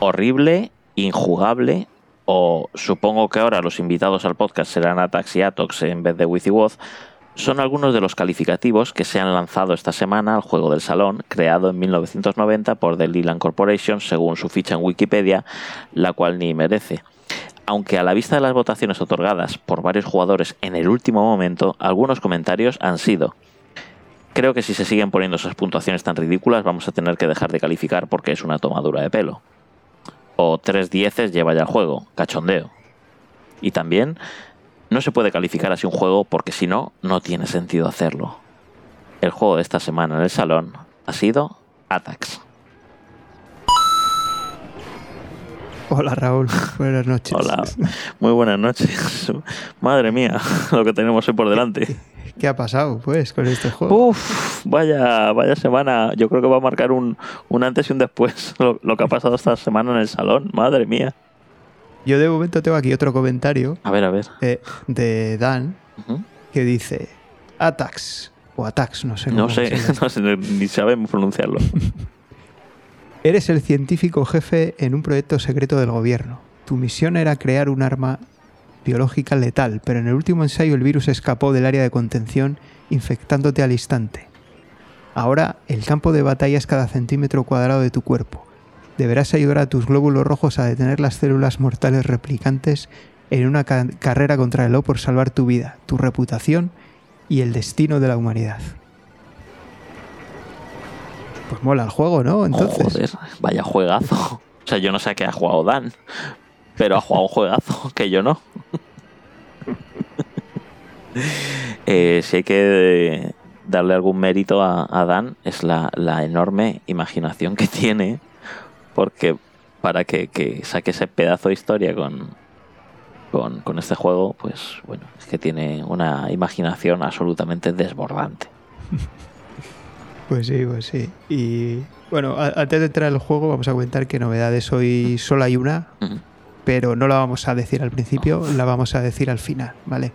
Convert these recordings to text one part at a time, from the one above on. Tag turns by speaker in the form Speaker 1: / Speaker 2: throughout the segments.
Speaker 1: horrible, injugable, o supongo que ahora los invitados al podcast serán Atax y Atox en vez de Withywoth, son algunos de los calificativos que se han lanzado esta semana al juego del salón, creado en 1990 por The Leland Corporation según su ficha en Wikipedia, la cual ni merece. Aunque a la vista de las votaciones otorgadas por varios jugadores en el último momento, algunos comentarios han sido Creo que si se siguen poniendo esas puntuaciones tan ridículas vamos a tener que dejar de calificar porque es una tomadura de pelo. O tres dieces lleva ya el juego, cachondeo. Y también no se puede calificar así un juego porque si no, no tiene sentido hacerlo. El juego de esta semana en el salón ha sido Atax.
Speaker 2: Hola Raúl, buenas noches.
Speaker 1: Hola, muy buenas noches. Madre mía, lo que tenemos hoy por delante.
Speaker 2: ¿Qué ha pasado, pues, con este juego?
Speaker 1: Uf, vaya, vaya semana. Yo creo que va a marcar un, un antes y un después lo, lo que ha pasado esta semana en el salón. Madre mía.
Speaker 2: Yo de momento tengo aquí otro comentario
Speaker 1: A ver, a ver.
Speaker 2: eh, de Dan que dice Atax o Atax, no sé.
Speaker 1: No sé, no sé, ni sabemos pronunciarlo.
Speaker 2: Eres el científico jefe en un proyecto secreto del gobierno. Tu misión era crear un arma biológica letal, pero en el último ensayo el virus escapó del área de contención infectándote al instante. Ahora el campo de batalla es cada centímetro cuadrado de tu cuerpo. Deberás ayudar a tus glóbulos rojos a detener las células mortales replicantes en una ca- carrera contra el O por salvar tu vida, tu reputación y el destino de la humanidad. Pues mola el juego, ¿no? Entonces.
Speaker 1: Joder, vaya juegazo. O sea, yo no sé a qué ha jugado Dan, pero ha jugado un juegazo que yo no. Eh, si hay que darle algún mérito a, a Dan, es la, la enorme imaginación que tiene, porque para que, que saque ese pedazo de historia con, con, con este juego, pues bueno, es que tiene una imaginación absolutamente desbordante.
Speaker 2: Pues sí, pues sí. Y bueno, antes de entrar al juego, vamos a comentar que novedades hoy solo hay una, pero no la vamos a decir al principio, la vamos a decir al final, ¿vale?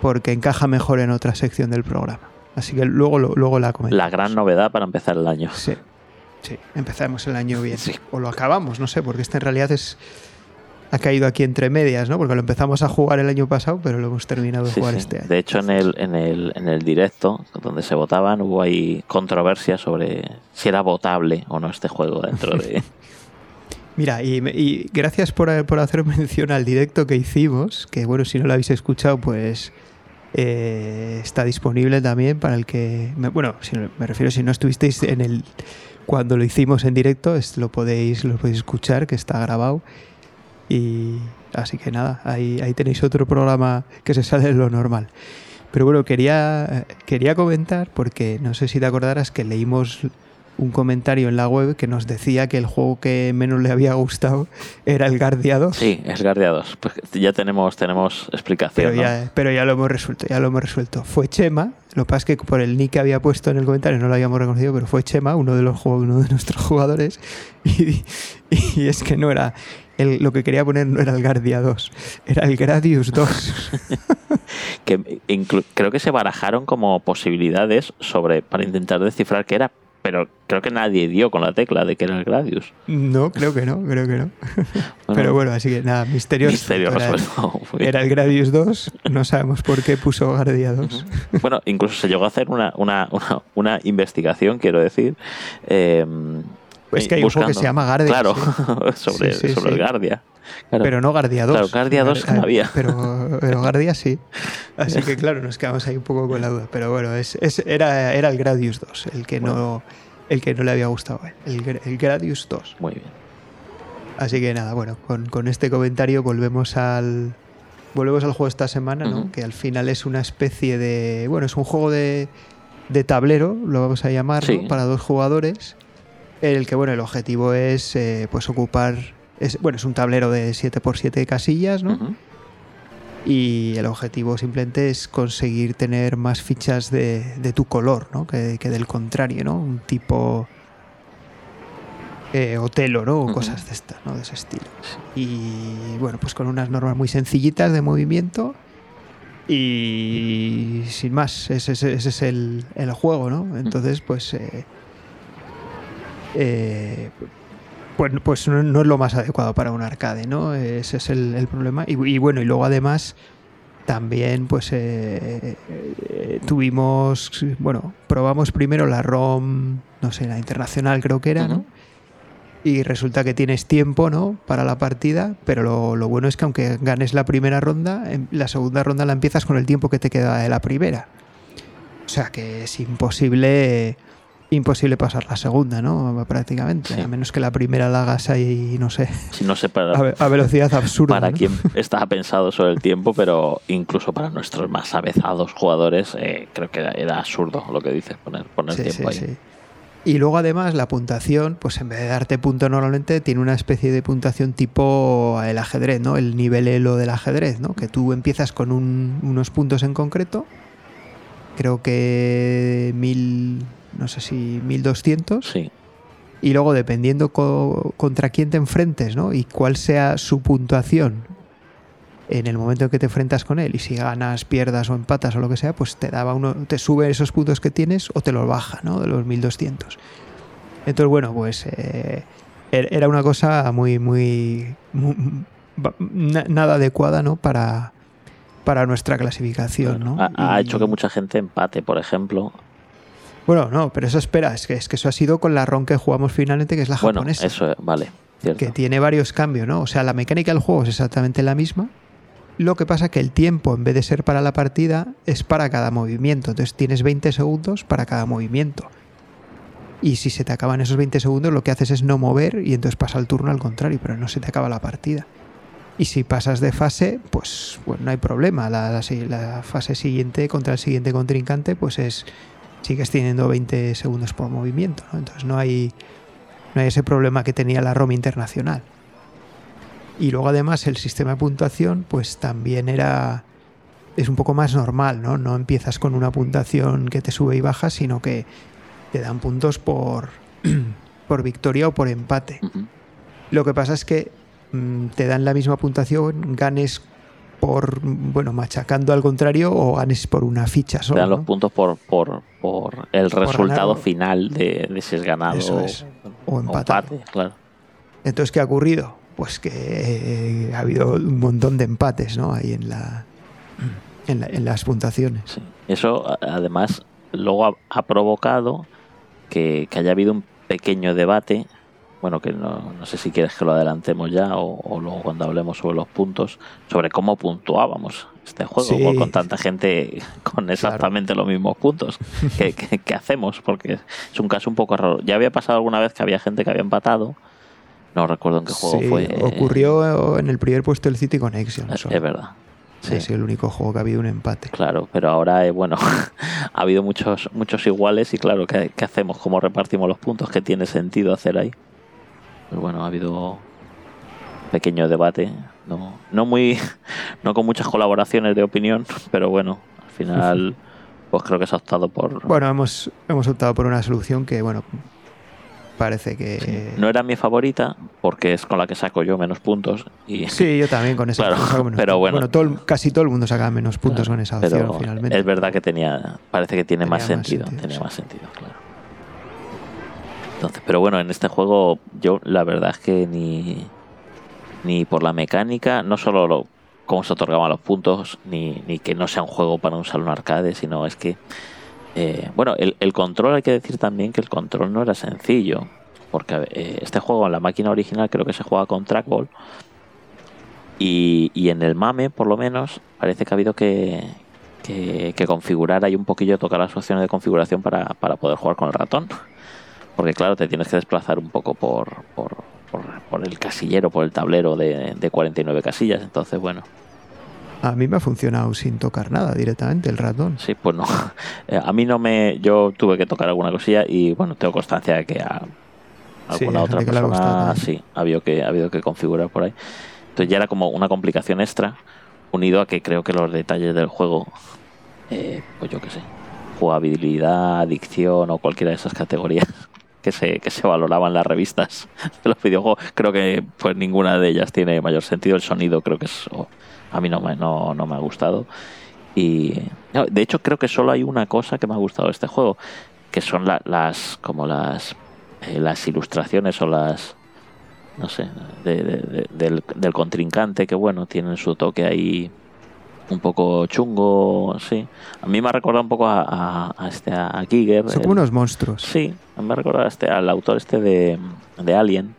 Speaker 2: Porque encaja mejor en otra sección del programa. Así que luego, luego la comentamos.
Speaker 1: La gran novedad para empezar el año.
Speaker 2: Sí, sí. Empezamos el año bien.
Speaker 1: Sí.
Speaker 2: O lo acabamos, no sé, porque este en realidad es ha caído aquí entre medias, ¿no? Porque lo empezamos a jugar el año pasado, pero lo hemos terminado de
Speaker 1: Sí,
Speaker 2: jugar
Speaker 1: sí.
Speaker 2: este año.
Speaker 1: De hecho, en el, en, el, en el directo donde se votaban hubo ahí controversia sobre si era votable o no este juego dentro de...
Speaker 2: Mira, y, y gracias por, por hacer mención al directo que hicimos, que bueno, si no lo habéis escuchado, pues eh, está disponible también para el que... me- bueno, si no- me refiero, si no estuvisteis en el... Cuando lo hicimos en directo, es- lo podéis, lo podéis escuchar, que está grabado. Y así que nada, ahí, ahí tenéis otro programa que se sale de lo normal. Pero bueno, quería, quería comentar, porque no sé si te acordarás que leímos un comentario en la web que nos decía que el juego que menos le había gustado era el Guardia 2.
Speaker 1: Sí, es Guardia 2. Pues ya tenemos, tenemos explicación.
Speaker 2: Pero
Speaker 1: ¿no?
Speaker 2: ya, pero ya lo hemos resuelto, ya lo hemos resuelto. Fue Chema, lo que pasa es que por el nick que había puesto en el comentario no lo habíamos reconocido, pero fue Chema, uno de los uno de nuestros jugadores, y, y es que no era, el- lo que quería poner no era el Guardia 2, era el Gradius 2.
Speaker 1: Que creo que se barajaron como posibilidades sobre para intentar descifrar qué era, pero creo que nadie dio con la tecla de que era el Gradius.
Speaker 2: No, creo que no, creo que no. Pero bueno, así que nada, misterio,
Speaker 1: misterio
Speaker 2: resuelto. Era- el Gradius 2, no sabemos por qué puso Guardia 2.
Speaker 1: Bueno, incluso se llegó a hacer una, una, una, una investigación, quiero decir. eh,
Speaker 2: Pues que hay un juego que se llama Guardia,
Speaker 1: Claro,
Speaker 2: sí.
Speaker 1: sobre,
Speaker 2: Sí, sí,
Speaker 1: sobre
Speaker 2: sí.
Speaker 1: el Guardia. Claro.
Speaker 2: Pero no Guardia 2.
Speaker 1: Claro, Guardia 2
Speaker 2: Eh,
Speaker 1: no había.
Speaker 2: Pero, pero Guardia sí. Así que claro, nos quedamos ahí un poco con la duda. Pero bueno, es, es- era, era el Gradius 2, el que, no, el que no le había gustado él. El, Gra- el Gradius 2.
Speaker 1: Muy bien.
Speaker 2: Así que nada, bueno, con, con este comentario volvemos al. Volvemos al juego esta semana, ¿no? Que al final es una especie de. Bueno, es un juego de, de tablero, lo vamos a llamar, ¿no? Para dos jugadores. En el que, bueno, el objetivo es eh, pues ocupar. Es, bueno, es un tablero de 7x7 casillas, ¿no? Y el objetivo simplemente es conseguir tener más fichas de, de tu color, ¿no? Que, que del contrario, ¿no? Un tipo eh, Otelo, ¿no? O cosas de estas, ¿no? De ese estilo. Y bueno, pues con unas normas muy sencillitas de movimiento. Y sin más, ese, ese- ese es el, el juego, ¿no? Entonces, pues... eh, eh, Pues, pues no, no es lo más adecuado para un arcade, ¿no? Ese es el, el problema. Y, y bueno, y luego además también pues eh, eh, tuvimos, bueno, probamos primero la ROM, no sé, la internacional creo que era, ¿no? Y resulta que tienes tiempo, ¿no? Para la partida, pero lo, lo bueno es que aunque ganes la primera ronda, en la segunda ronda la empiezas con el tiempo que te queda de la primera. O sea que es imposible imposible pasar la segunda, ¿no? Prácticamente,
Speaker 1: Sí.
Speaker 2: a menos que la primera la hagas ahí, no sé,
Speaker 1: Si no sé para,
Speaker 2: a, ve- a velocidad absurda.
Speaker 1: para
Speaker 2: ¿no?
Speaker 1: quién estaba pensado sobre el tiempo, pero incluso para nuestros más avezados jugadores, eh, creo que era, absurdo lo que dices, poner, poner
Speaker 2: Sí,
Speaker 1: tiempo
Speaker 2: sí,
Speaker 1: ahí.
Speaker 2: sí. Y luego además la puntuación, pues en vez de darte punto normalmente, tiene una especie de puntuación tipo el ajedrez, ¿no? El nivel elo del ajedrez, ¿no? Que tú empiezas con un- unos puntos en concreto, creo que mil, no sé si 1200,
Speaker 1: Sí,
Speaker 2: y luego dependiendo co- contra quién te enfrentes, ¿no? Y cuál sea su puntuación en el momento en que te enfrentas con él y si ganas, pierdas o empatas o lo que sea, pues te daba uno, te sube esos puntos que tienes o te los baja, ¿no? De los 1200. Entonces, bueno, pues eh, er- era una cosa muy, muy, nada adecuada, ¿no? Para, para nuestra clasificación,
Speaker 1: bueno,
Speaker 2: ¿no?
Speaker 1: ha, ha
Speaker 2: Y-
Speaker 1: hecho que mucha gente empate, por ejemplo.
Speaker 2: Bueno, no, pero eso espera, es que, es que eso ha sido con la RON que jugamos finalmente, que es la
Speaker 1: Bueno,
Speaker 2: japonesa.
Speaker 1: eso, eh, vale, cierto.
Speaker 2: que tiene varios cambios, ¿no? O sea, la mecánica del juego es exactamente la misma. Lo que pasa que el tiempo, en vez de ser para la partida, es para cada movimiento. Entonces tienes 20 segundos para cada movimiento. Y si se te acaban esos 20 segundos, lo que haces es no mover y entonces pasa el turno al contrario, pero no se te acaba la partida. Y si pasas de fase, pues, pues no hay problema. La, la fase siguiente contra el siguiente contrincante, pues es sigues teniendo 20 segundos por movimiento. ¿no? Entonces no hay, no hay ese problema que tenía la ROM internacional. Y luego además el sistema de puntuación pues también era es un poco más normal, ¿no? No empiezas con una puntuación que te sube y baja, sino que te dan puntos por por victoria o por empate. Lo que pasa es que mm, te dan la misma puntuación, ganes por bueno, machacando al contrario o ganes por una ficha
Speaker 1: Te
Speaker 2: solo.
Speaker 1: dan los puntos por, por, por el resultado
Speaker 2: ganar
Speaker 1: final de, de si es ganado
Speaker 2: Eso
Speaker 1: o,
Speaker 2: es. O
Speaker 1: empate, claro.
Speaker 2: Entonces, ¿qué ha ocurrido? Pues que eh, ha habido un montón de empates, ¿no? Ahí en la en, la- en las puntuaciones.
Speaker 1: Sí. Eso, además, luego ha, ha provocado que, que haya habido un pequeño debate. Bueno, que no, no sé si quieres que lo adelantemos ya o, o luego cuando hablemos sobre los puntos, sobre cómo puntuábamos este juego
Speaker 2: Sí.
Speaker 1: con- tanta gente con exactamente los mismos puntos. ¿Qué, qué- qué hacemos? Porque es un caso un poco raro. Ya había pasado alguna vez que había gente que había empatado. No recuerdo en qué juego
Speaker 2: Sí,
Speaker 1: fue.
Speaker 2: ocurrió en el primer puesto del City Connection.
Speaker 1: Es, es verdad.
Speaker 2: Sí, sí, el único juego que ha habido un empate.
Speaker 1: Claro, pero ahora, eh, bueno, ha habido muchos muchos iguales y claro, ¿qué, qué hacemos? ¿Cómo repartimos los puntos? ¿Qué tiene sentido hacer ahí? Pues bueno, ha habido pequeño debate, no, no muy, no con muchas colaboraciones de opinión, pero bueno, al final, pues creo que se ha optado por.
Speaker 2: Bueno, hemos, hemos optado por una solución que, bueno, parece que...
Speaker 1: No era mi favorita porque es con la que saco yo menos puntos y
Speaker 2: Sí, yo también con esa
Speaker 1: Claro,
Speaker 2: menos
Speaker 1: pero
Speaker 2: puntos.
Speaker 1: bueno.
Speaker 2: todo casi todo el mundo saca menos puntos con esa opción
Speaker 1: pero
Speaker 2: finalmente.
Speaker 1: es verdad que tenía, parece que tiene
Speaker 2: Tenía
Speaker 1: más
Speaker 2: más
Speaker 1: sentido,
Speaker 2: sentido,
Speaker 1: tenía
Speaker 2: sí.
Speaker 1: más sentido, claro. Pero bueno, en este juego yo la verdad es que ni ni por la mecánica, no solo lo, cómo se otorgaban los puntos, ni, que no sea un juego para un salón arcade, sino es que eh, bueno, el, el control hay que decir también que el control no era sencillo, porque eh, este juego en la máquina original creo que se juega con trackball y, y en el MAME, por lo menos, parece que ha habido que, que, que configurar ahí un poquillo, tocar las opciones de configuración para, para poder jugar con el ratón. Porque claro, te tienes que desplazar un poco por, por, por, por el casillero, por el tablero de, de 49 casillas. Entonces, bueno,
Speaker 2: A mí me ha funcionado sin tocar nada directamente el ratón.
Speaker 1: sí, pues no. Eh, A mí no me... Yo tuve que tocar alguna cosilla y bueno, tengo constancia de que a alguna otra persona sí, ha habido, que, ha habido que configurar por ahí. Entonces ya era como una complicación extra, unido a que creo que los detalles del juego, eh, pues yo qué sé, jugabilidad, adicción o cualquiera de esas categorías que se, que se valoraban las revistas de los videojuegos, creo que pues ninguna de ellas tiene mayor sentido. El sonido creo que es, a mí no me, no, no me ha gustado. Y de hecho creo que solo hay una cosa que me ha gustado de este juego, que son la- las como las eh, las ilustraciones o las no sé, del, del, contrincante, que bueno, tienen su toque ahí un poco chungo, sí. A mí me ha recordado un poco a, este a Giger.
Speaker 2: Son como unos monstruos.
Speaker 1: Sí, me ha recordado este, al autor este de, de Alien,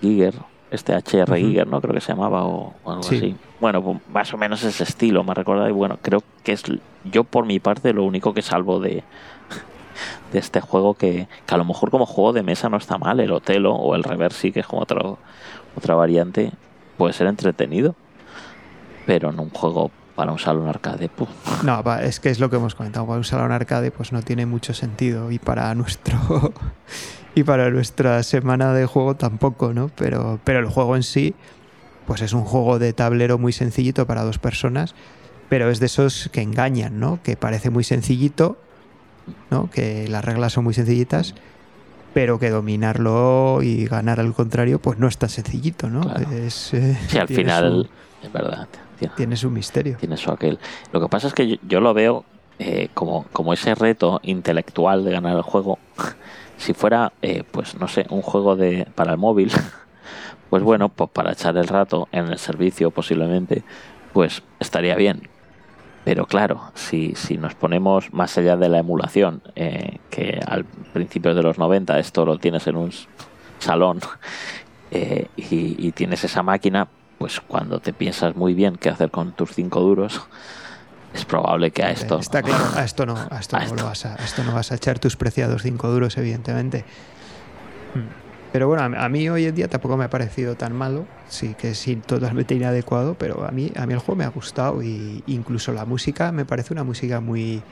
Speaker 1: Giger, este HR Giger, ¿no? Creo que se llamaba o, algo así. Bueno, pues más o menos ese estilo me ha recordado y bueno, creo que es yo por mi parte lo único que salvo de, de este juego que, que a lo mejor como juego de mesa no está mal, el Otelo o el Reversi, que es como otro, otra variante, puede ser entretenido pero en un juego para un salón arcade. Puf.
Speaker 2: No, es que es lo que hemos comentado. Para un salón arcade, pues no tiene mucho sentido. Y para nuestro. y para nuestra semana de juego tampoco, ¿no? Pero, pero el juego en sí, pues es un juego de tablero muy sencillito para dos personas. Pero es de esos que engañan, ¿no? Que parece muy sencillito, ¿no? Que las reglas son muy sencillitas pero que dominarlo y ganar al contrario, pues no es tan sencillito, ¿no? Es,
Speaker 1: eh, sí, al final, es verdad.
Speaker 2: Tiene su misterio.
Speaker 1: Tiene su aquel. Lo que pasa es que yo, lo veo eh, como, como ese reto intelectual de ganar el juego. si fuera, eh, pues no sé, un juego de para el móvil, pues bueno, pues para echar el rato en el servicio posiblemente, pues estaría bien. Pero claro, si, si nos ponemos más allá de la emulación, eh, que al principio de los 90 esto lo tienes en un salón y, y, tienes esa máquina, pues cuando te piensas muy bien qué hacer con tus cinco duros, es probable que a esto.
Speaker 2: Está claro, a esto no, a esto, no Vas a, esto no vas a echar tus preciados cinco duros, evidentemente. Pero bueno, a mí hoy en día tampoco me ha parecido tan malo, sí que es totalmente inadecuado, pero a mí, a mí el juego me ha gustado y incluso la música me parece una música muy,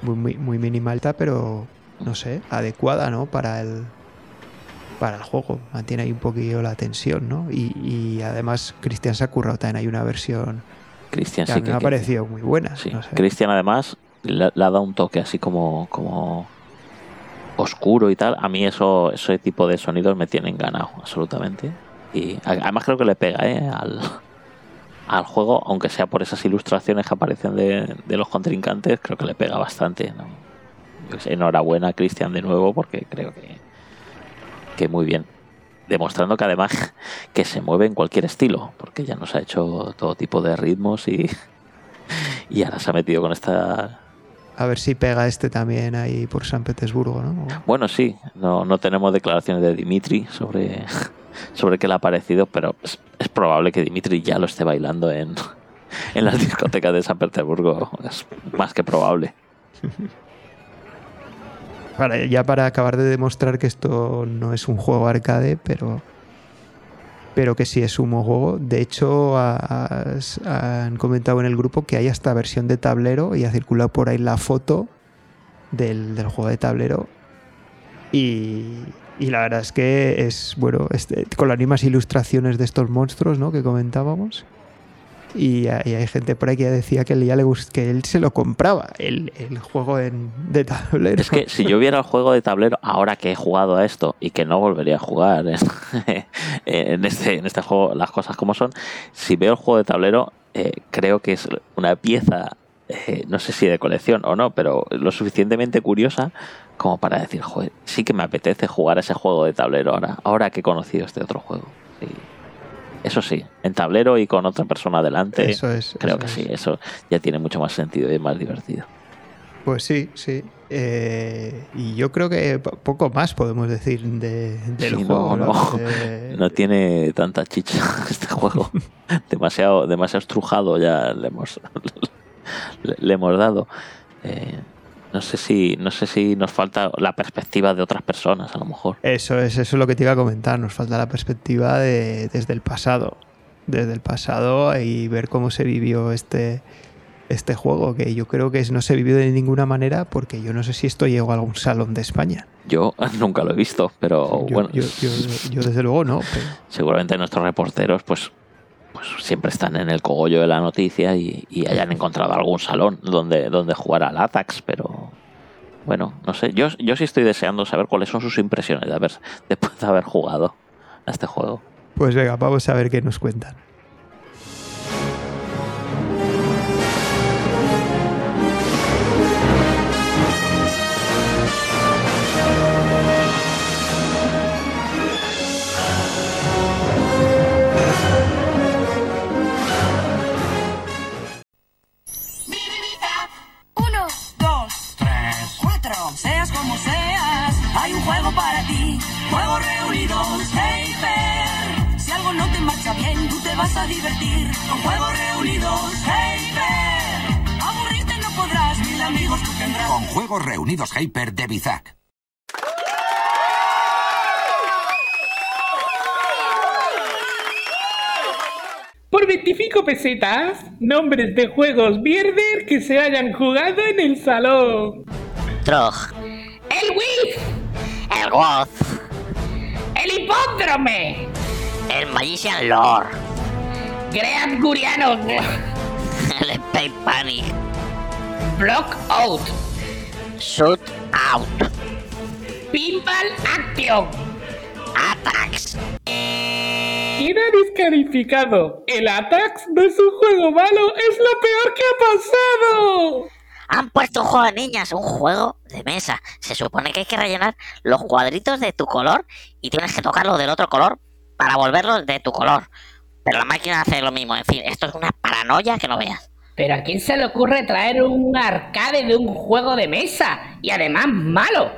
Speaker 2: muy, muy, muy minimalta, pero no sé, adecuada, ¿no? Para el, para el juego. Mantiene ahí un poquillo la tensión, ¿no? Y, además Cristian se ha currado también hay una versión
Speaker 1: Cristian
Speaker 2: que, me ha parecido muy buena.
Speaker 1: Cristian además le, ha dado un toque así como, como oscuro y tal. A mí eso ese tipo de sonidos me tienen ganado, absolutamente. Y además creo que le pega ¿eh? al, al juego, aunque sea por esas ilustraciones que aparecen de, de los contrincantes, creo que le pega bastante. ¿no? Enhorabuena, Cristian, de nuevo, porque creo que que muy bien. Demostrando que además que se mueve en cualquier estilo, porque ya nos ha hecho todo tipo de ritmos y, y ahora se ha metido con esta...
Speaker 2: A ver si pega este también ahí por San Petersburgo, ¿no?
Speaker 1: Bueno, sí, no, no tenemos declaraciones de Dimitri sobre, sobre qué le ha parecido, pero es, es probable que Dimitri ya lo esté bailando en, en las discotecas de San Petersburgo. Es más que probable.
Speaker 2: Ya para acabar de demostrar que esto no es un juego arcade, pero, pero que sí es un juego. De hecho, han comentado en el grupo que hay hasta versión de tablero y ha circulado por ahí la foto del, juego de tablero. Y, la verdad es que es, bueno, este, con las mismas ilustraciones de estos monstruos ¿no? que comentábamos. Y, hay gente por ahí que decía que ya le que él se lo compraba, el, juego de tablero.
Speaker 1: Es que si yo viera el juego de tablero, ahora que he jugado a esto y que no volvería a jugar en, este, en este juego, las cosas como son, si veo el juego de tablero, eh, creo que es una pieza, eh, no sé si de colección o no, pero lo suficientemente curiosa como para decir, joder, sí que me apetece jugar ese juego de tablero ahora, ahora que he conocido este otro juego. Eso sí, en tablero y con otra persona delante.
Speaker 2: Eso es.
Speaker 1: Creo que sí, eso ya tiene mucho más sentido y es más divertido.
Speaker 2: Pues sí, sí. Eh, y yo creo que poco más podemos decir de, del juego.
Speaker 1: No, no, tiene tanta chicha este juego. demasiado, demasiado estrujado ya le hemos, le, hemos dado. Eh, no sé si no sé si nos falta la perspectiva de otras personas a lo mejor.
Speaker 2: Eso es eso es lo que te iba a comentar. Nos falta la perspectiva de, desde el pasado. Desde el pasado y ver cómo se vivió este este juego que yo creo que no se vivió de ninguna manera porque yo no sé si esto llegó a algún salón de España.
Speaker 1: Yo nunca lo he visto pero bueno.
Speaker 2: yo, desde luego no
Speaker 1: seguramente nuestros reporteros pues pues siempre están en el cogollo de la noticia y, hayan encontrado algún salón donde, donde jugar al Atax, pero bueno, no sé, yo, yo sí estoy deseando saber cuáles son sus impresiones de haber, después de haber jugado a este juego.
Speaker 2: Pues venga, vamos a ver qué nos cuentan.
Speaker 3: Escucha bien, tú te vas a divertir con juegos reunidos. Hyper, aburrirte no podrás, mil amigos tú tendrás.
Speaker 4: Con Juegos Reunidos Hyper de Bizac.
Speaker 5: Por 25 pesetas, nombres de juegos mierder que se hayan jugado en el salón.
Speaker 6: Trog,
Speaker 5: El Wii,
Speaker 6: el Woz,
Speaker 5: el Hipódrome,
Speaker 6: el Magician Lore,
Speaker 5: Great Guriano,
Speaker 6: el Space Panic,
Speaker 5: Block Out,
Speaker 6: Shoot Out,
Speaker 5: Pinball Action.
Speaker 6: Attacks.
Speaker 5: Queda descalificado. El Atax no es un juego malo, es lo peor que ha pasado.
Speaker 6: Han puesto un juego de niñas, un juego de mesa. Se supone que hay que rellenar los cuadritos de tu color y tienes que tocarlos del otro color para volverlos de tu color. Pero la máquina hace lo mismo. En fin, esto es una paranoia que no veas.
Speaker 5: Pero ¿a quién se le ocurre traer un arcade de un juego de mesa? Y además malo.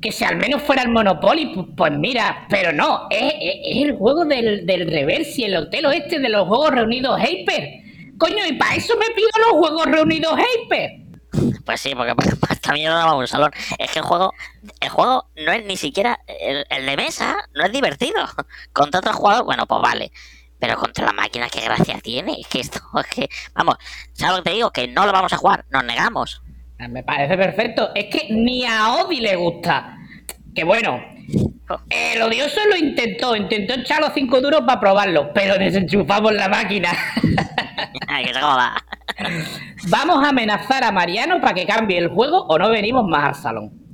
Speaker 5: Que si al menos fuera el Monopoly, pu- pues mira, pero no, es, el juego del, del y el hotel oeste de los juegos reunidos Hyper. Coño, y para eso me pido los juegos reunidos Hyper.
Speaker 6: Pues sí, porque para para esta mierda no vamos a un salón. Es que el juego, el juego no es ni siquiera el, el de mesa, no es divertido. Contra otro jugador, bueno, pues vale. Pero contra la máquina, qué gracia tiene. Es que esto, es que, vamos, ¿sabes lo que te digo? Que no lo vamos a jugar, nos negamos.
Speaker 5: Ah, Me parece perfecto. Es que ni a Odi le gusta. Que bueno, el odioso lo intentó. Intentó echar los cinco duros para probarlo, pero desenchufamos la máquina.
Speaker 6: Ay, que.
Speaker 5: Vamos a amenazar a Mariano para que cambie el juego o no venimos más al salón.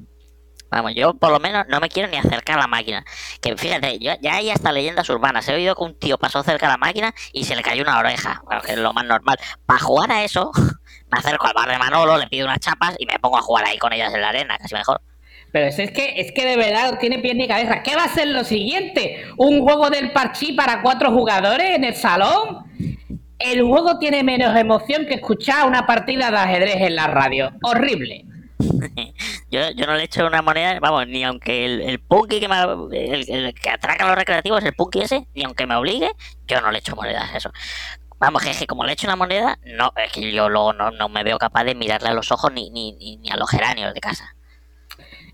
Speaker 6: Vamos, yo por lo menos no me quiero ni acercar a la máquina. Que fíjate, yo, ya hay hasta leyendas urbanas. He oído que un tío pasó cerca de la máquina y se le cayó una oreja. Bueno, que es lo más normal. Para jugar a eso, me acerco al bar de Manolo, le pido unas chapas y me pongo a jugar ahí con ellas en la arena, casi mejor.
Speaker 5: Pero es, que es que de verdad tiene pie ni cabeza. ¿Qué va a ser lo siguiente? ¿Un juego del parchí para cuatro jugadores en el salón? El juego tiene menos emoción que escuchar una partida de ajedrez en la radio. Horrible.
Speaker 6: Yo, yo no le echo una moneda, vamos, ni aunque el, el punky que me, el, que atraca a los recreativos, el punky ese, ni aunque me obligue, yo no le echo monedas a eso. Vamos, que como le echo una moneda, no, es que yo luego no, no me veo capaz de mirarle a los ojos ni, ni, ni, ni a los geranios de casa.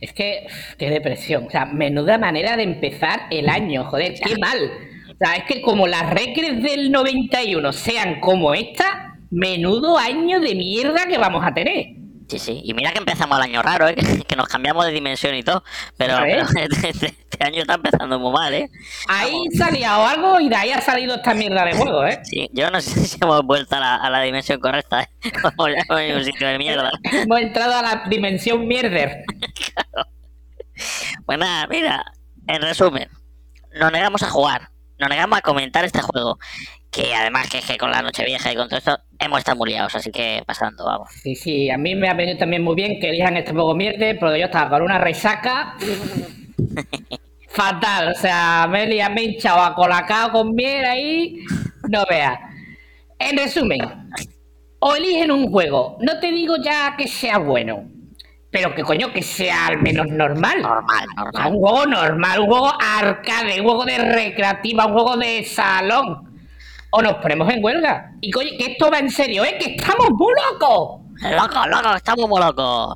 Speaker 5: Es que, qué depresión. O sea, menuda manera de empezar el año, joder, qué mal. O sea, es que como las recres del 91 sean como esta, menudo año de mierda que vamos a tener.
Speaker 6: Sí, sí, y mira que empezamos el año raro, ¿eh? que, nos cambiamos de dimensión y todo, pero, este, año está empezando muy mal, ¿eh?
Speaker 5: Ahí salía o algo y de ahí ha salido esta mierda de juego, ¿eh?
Speaker 6: Sí, yo no sé si hemos vuelto a la, a la dimensión correcta, ¿eh? Como ya en un sitio de mierda.
Speaker 5: Hemos entrado a la dimensión mierder.
Speaker 6: Pues nada, mira, en resumen, nos negamos a jugar, nos negamos a comentar este juego, que además que es que con la noche vieja y con todo esto hemos estado muy liados, así que pasando, vamos.
Speaker 5: Sí, sí, a mí me ha venido también muy bien que elijan este juego mierder, pero yo estaba con una resaca fatal. O sea, me, he me he hinchado a colacao con miel ahí, no veas. En resumen, o eligen un juego, no te digo ya que sea bueno, pero que coño, que sea al menos normal.
Speaker 6: Normal, normal.
Speaker 5: un juego normal, un juego arcade, un juego de recreativa, un juego de salón. O nos ponemos en huelga. Y coño, que esto va en serio, ¿eh? ¡Que estamos muy locos!
Speaker 6: Loco, loco, estamos muy locos.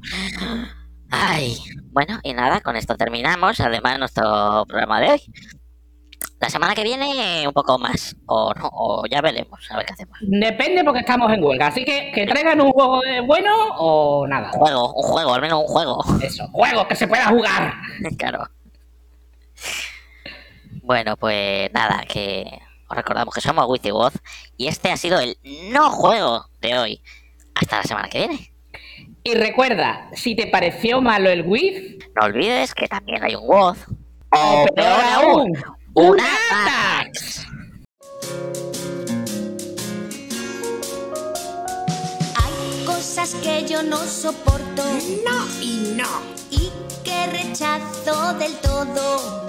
Speaker 6: Ay, bueno, y nada, con esto terminamos, además nuestro programa de hoy. La semana que viene un poco más, o no, o ya veremos, a ver qué hacemos.
Speaker 5: Depende porque estamos en huelga. Así que que traigan un juego de bueno o nada.
Speaker 6: Un juego, un juego, al menos un juego.
Speaker 5: Eso, juegos que se pueda jugar.
Speaker 6: claro. Bueno, pues nada, que os recordamos que somos WikiWoz y este ha sido el no juego de hoy. Hasta la semana que viene.
Speaker 5: Y recuerda, si te pareció malo el Wii,
Speaker 6: No olvides que también hay un Woz.
Speaker 5: o peor aún,
Speaker 6: un
Speaker 5: un
Speaker 6: Atax.
Speaker 7: Hay cosas que yo no soporto. No y no. Y que rechazo del todo.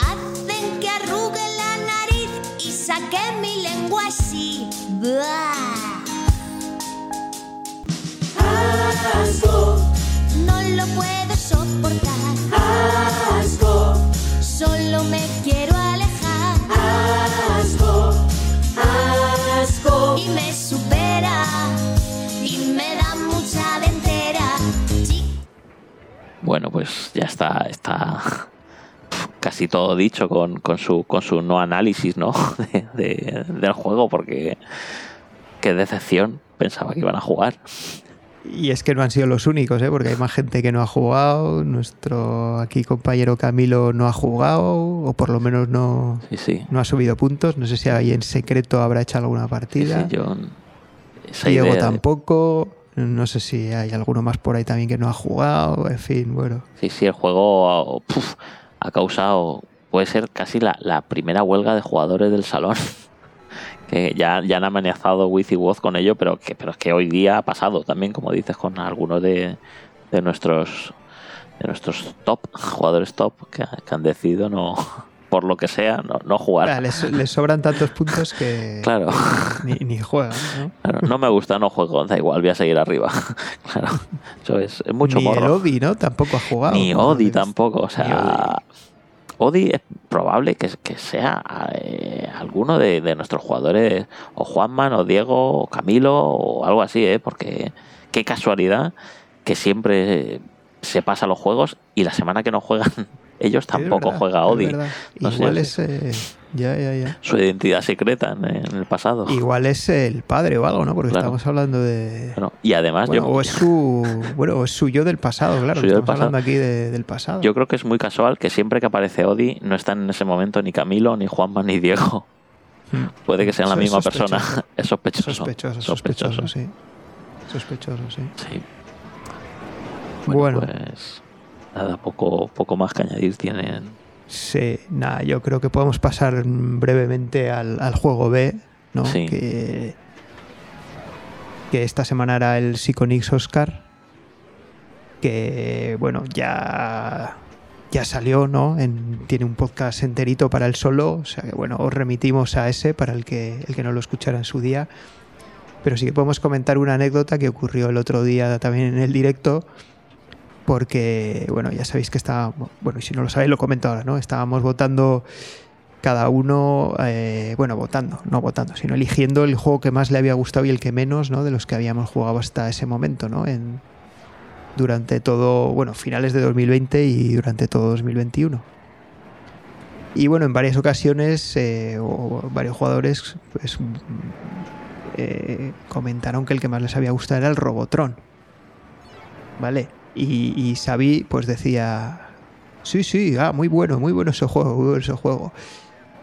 Speaker 7: Hacen que arrugue saqué mi lengua así. Asco. No lo puedo soportar. Asco. Solo me quiero alejar. Asco. Asco. Y me supera. Y me da mucha dentera.
Speaker 1: Bueno, pues ya está, está casi todo dicho con, con su, con su no análisis ¿no? De- de- del juego, porque qué decepción. Pensaba que iban a jugar.
Speaker 2: Y es que no han sido los únicos, ¿eh? porque hay más gente que no ha jugado. Nuestro aquí compañero Camilo no ha jugado, o por lo menos no,
Speaker 1: Sí, sí.
Speaker 2: no ha subido puntos. No sé si ahí en secreto habrá hecho alguna partida.
Speaker 1: sí, yo-
Speaker 2: Diego
Speaker 1: idea de-
Speaker 2: tampoco. No sé si hay alguno más por ahí también que no ha jugado. En fin, bueno.
Speaker 1: Sí, sí, el juego puf, ha causado, puede ser casi la, la primera huelga de jugadores del salón. que ya, ya han amenazado Wiz y Woz con ello, pero que, pero es que hoy día ha pasado también, como dices, con algunos de, de nuestros de nuestros top, jugadores top, que, que han decidido no, por lo que sea, no, no jugar.
Speaker 2: Ah, les, les sobran tantos puntos que
Speaker 1: Claro.
Speaker 2: ni, ni juegan. ¿no?
Speaker 1: Claro, no me gusta, no juego, da igual, voy a seguir arriba. Claro, eso es, es mucho
Speaker 2: ni el
Speaker 1: morro.
Speaker 2: Odi, ¿no? Tampoco ha jugado.
Speaker 1: Ni. Odi tampoco, o sea, Odi es probable que, que sea eh, alguno de, de nuestros jugadores, o Juanman, o Diego, o Camilo, o algo así, ¿eh? porque qué casualidad que siempre se pasa los juegos y la semana que no juegan ellos tampoco
Speaker 2: verdad,
Speaker 1: juega
Speaker 2: verdad.
Speaker 1: No
Speaker 2: Igual es. eh, ya, ya, ya.
Speaker 1: Su identidad secreta en, en el pasado.
Speaker 2: Igual es el padre o algo, ¿no? Porque
Speaker 1: Claro.
Speaker 2: estamos hablando de.
Speaker 1: Bueno, y además
Speaker 2: Bueno,
Speaker 1: yo,
Speaker 2: o es su. Bueno, o es su yo del pasado, claro.
Speaker 1: Su yo del
Speaker 2: estamos
Speaker 1: pasado.
Speaker 2: hablando aquí de- del pasado.
Speaker 1: yo creo que es muy casual que siempre que aparece Odi no están en ese momento ni Camilo, ni Juanma, ni Diego.
Speaker 2: Mm.
Speaker 1: Puede que sean la
Speaker 2: Eso
Speaker 1: misma persona. Es sospechoso.
Speaker 2: Sospechoso, sospechoso, sí. Sospechoso, sí.
Speaker 1: Sí.
Speaker 2: Bueno.
Speaker 1: Pues nada, poco, poco más que añadir tienen.
Speaker 2: Sí, nada, yo creo que podemos pasar brevemente al, al juego B, ¿no?
Speaker 1: Sí.
Speaker 2: Que, que esta semana era el Psychonix Oscar, que bueno, ya, ya salió, ¿no? En- tiene un podcast enterito para el solo, o sea que bueno, os remitimos a ese para el que, el que no lo escuchara en su día. Pero sí que podemos comentar una anécdota que ocurrió el otro día también en el directo, porque, bueno, ya sabéis que está, bueno, y si no lo sabéis lo comento ahora, ¿no? Estábamos votando cada uno, eh, bueno, votando, no votando, sino eligiendo el juego que más le había gustado y el que menos, ¿no? De los que habíamos jugado hasta ese momento, ¿no? En, durante todo, bueno, finales de 2020 y durante todo 2021. Y bueno, en varias ocasiones, eh, varios jugadores, pues, mm, eh, comentaron que el que más les había gustado era el Robotron. ¿Vale? Y, y Xavi pues decía, sí, sí, ah, muy bueno, muy bueno ese juego, muy bueno ese juego.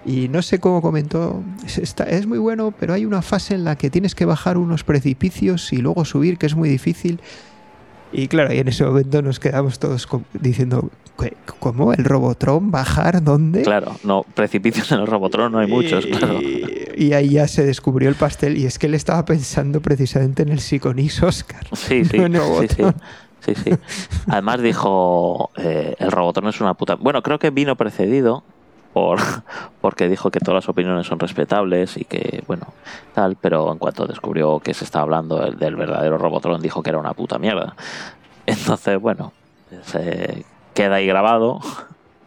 Speaker 2: Y no sé cómo comentó, es, está- es muy bueno, pero hay una fase en la que tienes que bajar unos precipicios y luego subir, que es muy difícil. Y claro, y en ese momento nos quedamos todos diciendo, "¿Qué? ¿cómo? ¿El Robotron? ¿Bajar? ¿Dónde?
Speaker 1: Claro, no, precipicios en el Robotron no hay muchos,
Speaker 2: Y-
Speaker 1: claro.
Speaker 2: Y ahí ya se descubrió el pastel y es que él estaba pensando precisamente en el Psychonix Oscar.
Speaker 1: Sí, sí,
Speaker 2: no en
Speaker 1: sí. Sí, sí. Además dijo, eh, el Robotron es una puta... Bueno, creo que vino precedido por porque dijo que todas las opiniones son respetables y que, bueno, tal, pero en cuanto descubrió que se estaba hablando del, del verdadero Robotron, dijo que era una puta mierda. Entonces, bueno, se queda ahí grabado.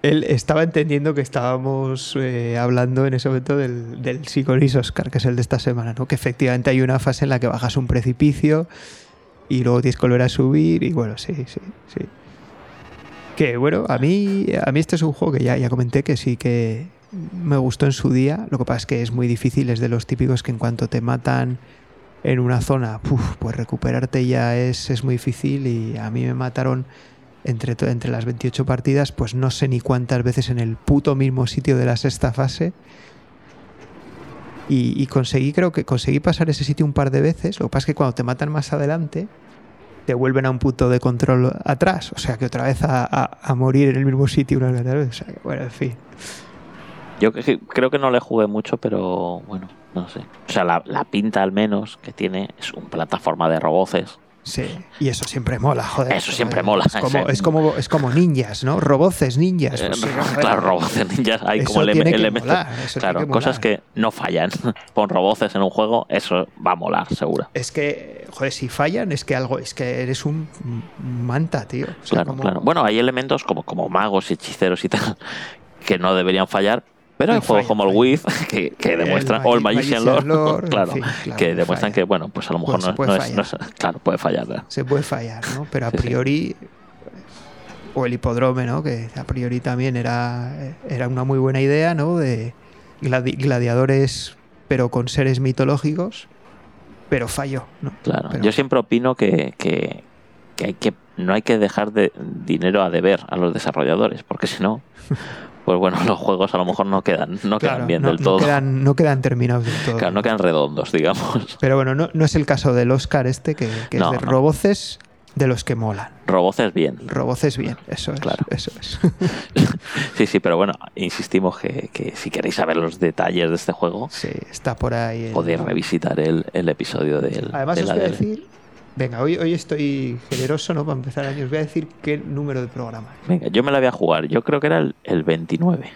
Speaker 2: Él estaba entendiendo que estábamos eh, hablando en ese momento del, del Psychonix Oscar, que es el de esta semana, ¿no? Que efectivamente hay una fase en la que bajas un precipicio y luego tienes que volver a subir y bueno, sí, sí, sí. Que bueno, a mí, a mí este es un juego que ya, ya comenté que sí que me gustó en su día. Lo que pasa es que es muy difícil, es de los típicos que en cuanto te matan en una zona, puf, pues recuperarte ya es, es muy difícil y a mí me mataron entre, entre las 28 partidas, pues no sé ni cuántas veces en el puto mismo sitio de la sexta fase. Y, conseguí, creo que conseguí pasar ese sitio un par de veces. Lo que pasa es que cuando te matan más adelante, te vuelven a un punto de control atrás. O sea que otra vez a, morir en el mismo sitio una vez. O sea bueno, en fin.
Speaker 1: Yo creo que no le jugué mucho, pero bueno, no sé. O sea, la, la pinta al menos que tiene es una plataforma de roboces.
Speaker 2: Sí, y eso siempre mola, joder.
Speaker 1: Eso siempre mola,
Speaker 2: Es como, es como, es como ninjas, ¿no? Roboces, ninjas.
Speaker 1: Eh,
Speaker 2: pues sí,
Speaker 1: claro, roboces ninjas hay
Speaker 2: Eso
Speaker 1: como
Speaker 2: tiene que
Speaker 1: elementos.
Speaker 2: molar, eso
Speaker 1: claro,
Speaker 2: tiene que
Speaker 1: cosas que no fallan. Pon roboces en un juego, eso va a molar, seguro.
Speaker 2: Es que, joder, si fallan, es que algo, es que eres un manta, tío. O sea,
Speaker 1: Claro,
Speaker 2: como-
Speaker 1: claro. Bueno, hay elementos como, como magos y hechiceros y tal que no deberían fallar, Pero hay juegos como el. With que, que demuestran, o el Magician Lore,
Speaker 2: en
Speaker 1: claro,
Speaker 2: fin, claro,
Speaker 1: que demuestran que, bueno, pues a lo mejor
Speaker 2: Pues
Speaker 1: no,
Speaker 2: puede
Speaker 1: no es, no es- Claro, puede fallar.
Speaker 2: Se puede fallar, ¿no? Pero a
Speaker 1: Sí, sí.
Speaker 2: priori. O el hipodrome, ¿no? Que a priori también era, era una muy buena idea, ¿no? De gladi- gladiadores, pero con seres mitológicos. Pero falló, ¿no?
Speaker 1: Claro,
Speaker 2: Pero-
Speaker 1: yo siempre opino que, que, que hay que no hay que dejar de dinero a deber a los desarrolladores, porque si no, pues bueno, los juegos a lo mejor no quedan, no
Speaker 2: Claro,
Speaker 1: quedan bien
Speaker 2: no,
Speaker 1: del
Speaker 2: no
Speaker 1: todo.
Speaker 2: quedan, no quedan terminados del todo.
Speaker 1: Claro, no quedan redondos, digamos.
Speaker 2: Pero bueno, no, no es el caso del Oscar este, que, que es de roboces de los que molan.
Speaker 1: Roboces bien.
Speaker 2: Roboces bien, eso es.
Speaker 1: Claro.
Speaker 2: Eso es.
Speaker 1: Sí, sí, pero bueno, insistimos que, que si queréis saber los detalles de este juego,
Speaker 2: sí, está por ahí. el-
Speaker 1: podéis revisitar el, el episodio del.
Speaker 2: Además,
Speaker 1: de
Speaker 2: os voy a decir. Venga, hoy, hoy estoy generoso, ¿no? Para empezar el año. Os voy a decir qué número de programa.
Speaker 1: Venga, yo me la voy a jugar. Yo creo que era el, el 29.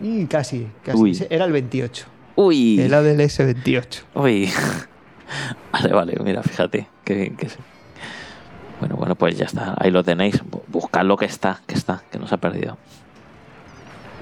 Speaker 2: Y casi, casi.
Speaker 1: Uy.
Speaker 2: Era el 28.
Speaker 1: Uy.
Speaker 2: El ADLS 28.
Speaker 1: Uy. Vale, vale, mira, fíjate. Que bien que. Bueno, bueno, pues ya está. Ahí lo tenéis. Bu- Buscad lo que está, que está, que no se ha perdido.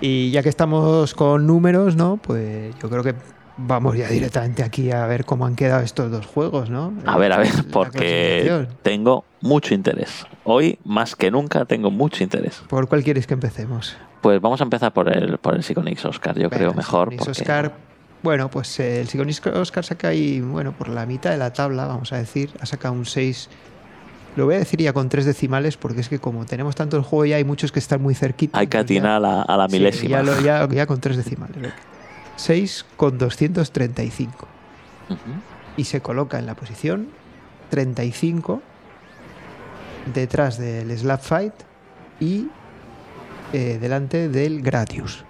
Speaker 2: Y ya que estamos con números, ¿no? Pues yo creo que vamos ya directamente aquí a ver cómo han quedado estos dos juegos, ¿no?
Speaker 1: A ver, a ver, porque tengo mucho interés. Hoy, más que nunca, tengo mucho interés.
Speaker 2: ¿Por cuál quieres que empecemos?
Speaker 1: Pues vamos a empezar por el, por el Psychonix Oscar, yo creo mejor. Porque-
Speaker 2: Oscar, bueno, pues eh, el Psychonix Oscar saca ahí, bueno, por la mitad de la tabla, vamos a decir, ha sacado un 6. Lo voy a decir ya con tres decimales, porque es que como tenemos tanto el juego ya hay muchos que están muy cerquitos.
Speaker 1: Hay que atinar a la, a la
Speaker 2: Sí,
Speaker 1: milésima.
Speaker 2: ya, lo- ya- ya con tres decimales. Venga. 6 con 235.
Speaker 1: Ujú.
Speaker 2: Y se coloca en la posición 35 detrás del Slap Fight y eh, delante del Gradius.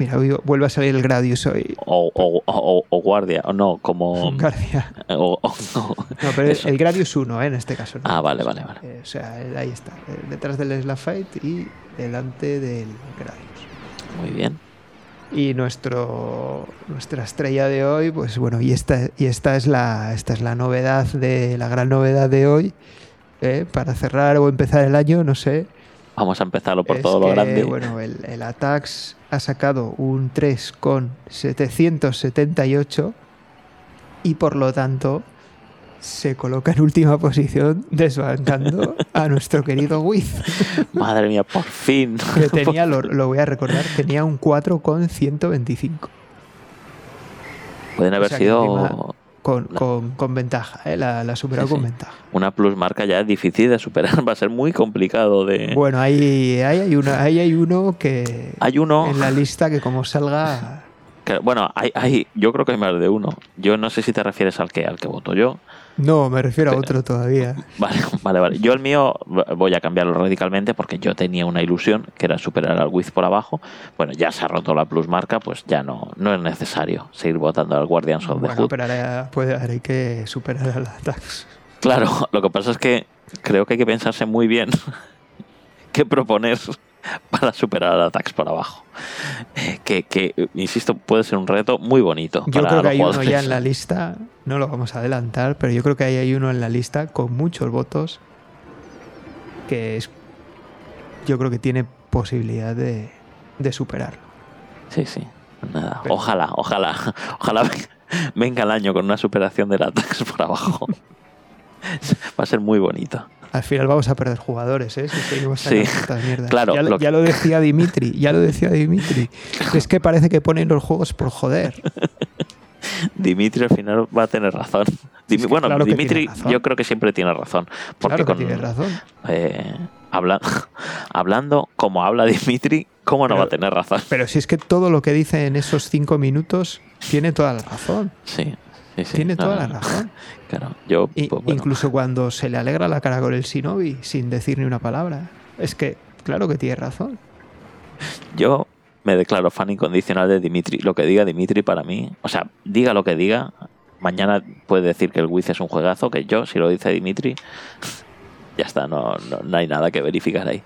Speaker 2: Mira, vuelve a salir el Gradius hoy.
Speaker 1: O, o- o- o guardia, o no, como.
Speaker 2: Guardia.
Speaker 1: o- o- no.
Speaker 2: No, pero
Speaker 1: Eso.
Speaker 2: el Gradius 1, ¿eh? en este caso. ¿no?
Speaker 1: Ah, vale, vale, vale.
Speaker 2: Eh, o sea, eh, ahí está. eh, Detrás del Slap Fight y delante del Gradius.
Speaker 1: Muy bien.
Speaker 2: Y nuestro, nuestra estrella de hoy, pues bueno, y esta, y esta es la esta es la novedad de la gran novedad de hoy. ¿eh? Para cerrar o empezar el año, no sé.
Speaker 1: Vamos a empezarlo por
Speaker 2: es
Speaker 1: todo lo grande.
Speaker 2: Bueno, el, el Atax ha sacado un 3 con 778 y por lo tanto se coloca en última posición desbancando a nuestro querido Wiz,
Speaker 1: Madre mía, por fin.
Speaker 2: que tenía, lo, lo voy a recordar, tenía un 4 con 125.
Speaker 1: Pueden haber
Speaker 2: O sea que
Speaker 1: sido
Speaker 2: encima- Con, con, con ventaja, ¿eh? la, la ha superado
Speaker 1: Sí,
Speaker 2: con
Speaker 1: sí.
Speaker 2: ventaja.
Speaker 1: una plus marca ya difícil de superar. Va a ser muy complicado de.
Speaker 2: Bueno, ahí, ahí, hay una, ahí hay uno que
Speaker 1: Hay uno.
Speaker 2: en la lista que como salga...
Speaker 1: que- bueno, hay, hay, yo creo que hay más de uno. Yo no sé si te refieres al que, al que voto yo.
Speaker 2: No, me refiero a otro todavía.
Speaker 1: Vale, vale, vale. Yo el mío voy a cambiarlo radicalmente porque yo tenía una ilusión que era superar al Wiz por abajo. Bueno, ya se ha roto la plus marca, pues ya no, no es necesario seguir votando al Guardians of the
Speaker 2: Bueno,
Speaker 1: Hood.
Speaker 2: pero ahora, puede, ahora hay que superar al Atax.
Speaker 1: Claro, lo que pasa es que creo que hay que pensarse muy bien qué proponer para superar al Atax por abajo. Eh, Que, que, insisto, puede ser un reto muy bonito.
Speaker 2: Yo
Speaker 1: para
Speaker 2: creo que
Speaker 1: los
Speaker 2: hay uno ya en la lista, no lo vamos a adelantar, pero yo creo que ahí hay uno en la lista con muchos votos que es, yo creo que tiene posibilidad de, de superarlo.
Speaker 1: Sí, sí. Nada.
Speaker 2: Pero-
Speaker 1: Ojalá, ojalá, ojalá venga, el año con una superación del Atax por abajo. Va a ser muy bonito.
Speaker 2: Al final vamos a perder jugadores, ¿eh? Si seguimos
Speaker 1: Sí,
Speaker 2: mierdas.
Speaker 1: claro,
Speaker 2: Ya,
Speaker 1: lo-
Speaker 2: ya lo decía Dimitri, ya lo decía Dimitri. Es que parece que ponen los juegos por joder.
Speaker 1: Dimitri al final va a tener razón.
Speaker 2: Que
Speaker 1: bueno,
Speaker 2: claro
Speaker 1: Dimitri
Speaker 2: tiene
Speaker 1: yo creo que siempre tiene razón. Porque
Speaker 2: Claro que
Speaker 1: con,
Speaker 2: tienes razón.
Speaker 1: eh, habla- hablando como habla Dimitri, ¿cómo no
Speaker 2: Pero-
Speaker 1: va a tener razón?
Speaker 2: Pero si es que todo lo que dice en esos cinco minutos tiene toda la razón.
Speaker 1: Sí, sí, sí.
Speaker 2: Tiene
Speaker 1: No,
Speaker 2: toda
Speaker 1: no,
Speaker 2: la razón.
Speaker 1: Claro, yo, pues, bueno,
Speaker 2: Incluso cuando se le alegra la cara con el Shinobi sin decir ni una palabra. Es que, claro que tiene razón.
Speaker 1: yo me declaro fan incondicional de Dimitri. Lo que diga Dimitri para mí, o sea, diga lo que diga, mañana puede decir que el Wiz es un juegazo, que yo, si lo dice Dimitri, ya está, no, no, hay nada que verificar ahí.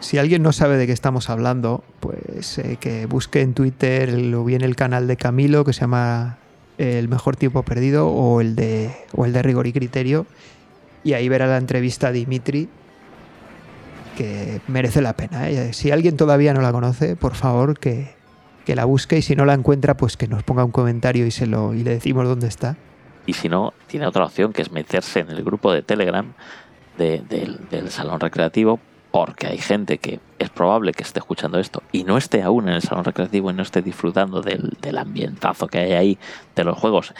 Speaker 2: Si alguien no sabe de qué estamos hablando, pues eh, que busque en Twitter o bien el canal de Camilo que se llama El mejor tiempo perdido o el de o el de rigor y criterio y ahí verá la entrevista a Dimitri que merece la pena. ¿eh? Si alguien todavía no la conoce, por favor que, que la busque y si no la encuentra, pues que nos ponga un comentario y, se lo, y le decimos dónde está.
Speaker 1: Y si no, tiene otra opción que es meterse en el grupo de Telegram de- del, del salón recreativo, porque hay gente que es probable que esté escuchando esto y no esté aún en el salón recreativo y no esté disfrutando del, del ambientazo que hay ahí de los juegos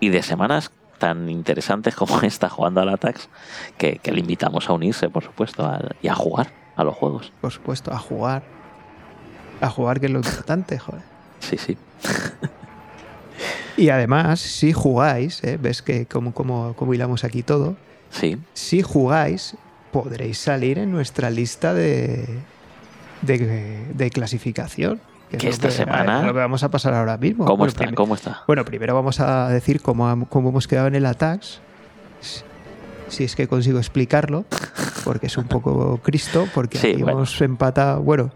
Speaker 1: y de semanas tan interesantes como esta jugando al Atax, que, que le invitamos a unirse, por supuesto, a- y a jugar a los juegos.
Speaker 2: Por supuesto, a jugar. A jugar, que es lo importante, joder.
Speaker 1: Sí, sí.
Speaker 2: Y además, si jugáis, ¿eh? ves que como, como, como hilamos aquí todo,
Speaker 1: Sí,
Speaker 2: si jugáis, podréis salir en nuestra lista de, de, de clasificación.
Speaker 1: Que esta semana-
Speaker 2: Lo que vamos a pasar ahora mismo.
Speaker 1: ¿cómo
Speaker 2: Bueno,
Speaker 1: está?
Speaker 2: prim-
Speaker 1: ¿Cómo está?
Speaker 2: Bueno, primero vamos a decir cómo, cómo hemos quedado en el Atax. Si es que consigo explicarlo, porque es un poco Cristo, porque
Speaker 1: Sí,
Speaker 2: aquí
Speaker 1: bueno.
Speaker 2: hemos empatado. Bueno,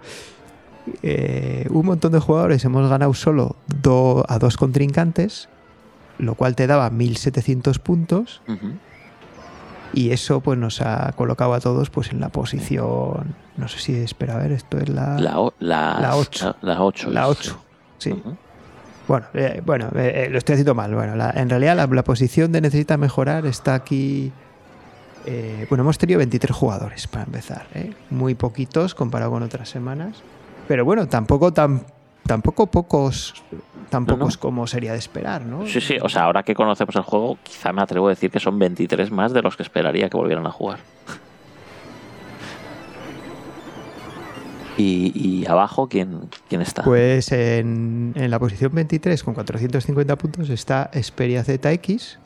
Speaker 2: eh, un montón de jugadores hemos ganado solo do- a dos contrincantes, lo cual te daba 1700 puntos.
Speaker 1: Ujú.
Speaker 2: Y eso pues nos ha colocado a todos pues en la posición. No sé si espera a ver, esto es la.
Speaker 1: La, o- la,
Speaker 2: La ocho.
Speaker 1: La 8.
Speaker 2: la 8. Sí. Bueno, eh, bueno eh, eh, lo estoy haciendo mal. Bueno, la- en realidad la, la posición de necesita mejorar está aquí. eh, bueno, hemos tenido 23 jugadores para empezar, muy poquitos comparado con otras semanas. Pero bueno, tampoco tan, tampoco pocos,
Speaker 1: No, no.
Speaker 2: pocos como sería de esperar, ¿no?
Speaker 1: Sí, sí, o sea, ahora que conocemos el juego, quizá me atrevo a decir que son 23 más de los que esperaría que volvieran a jugar. Y, y abajo, ¿quién, quién está?
Speaker 2: Pues en, en la posición 23 con 450 puntos está Xperia ZX.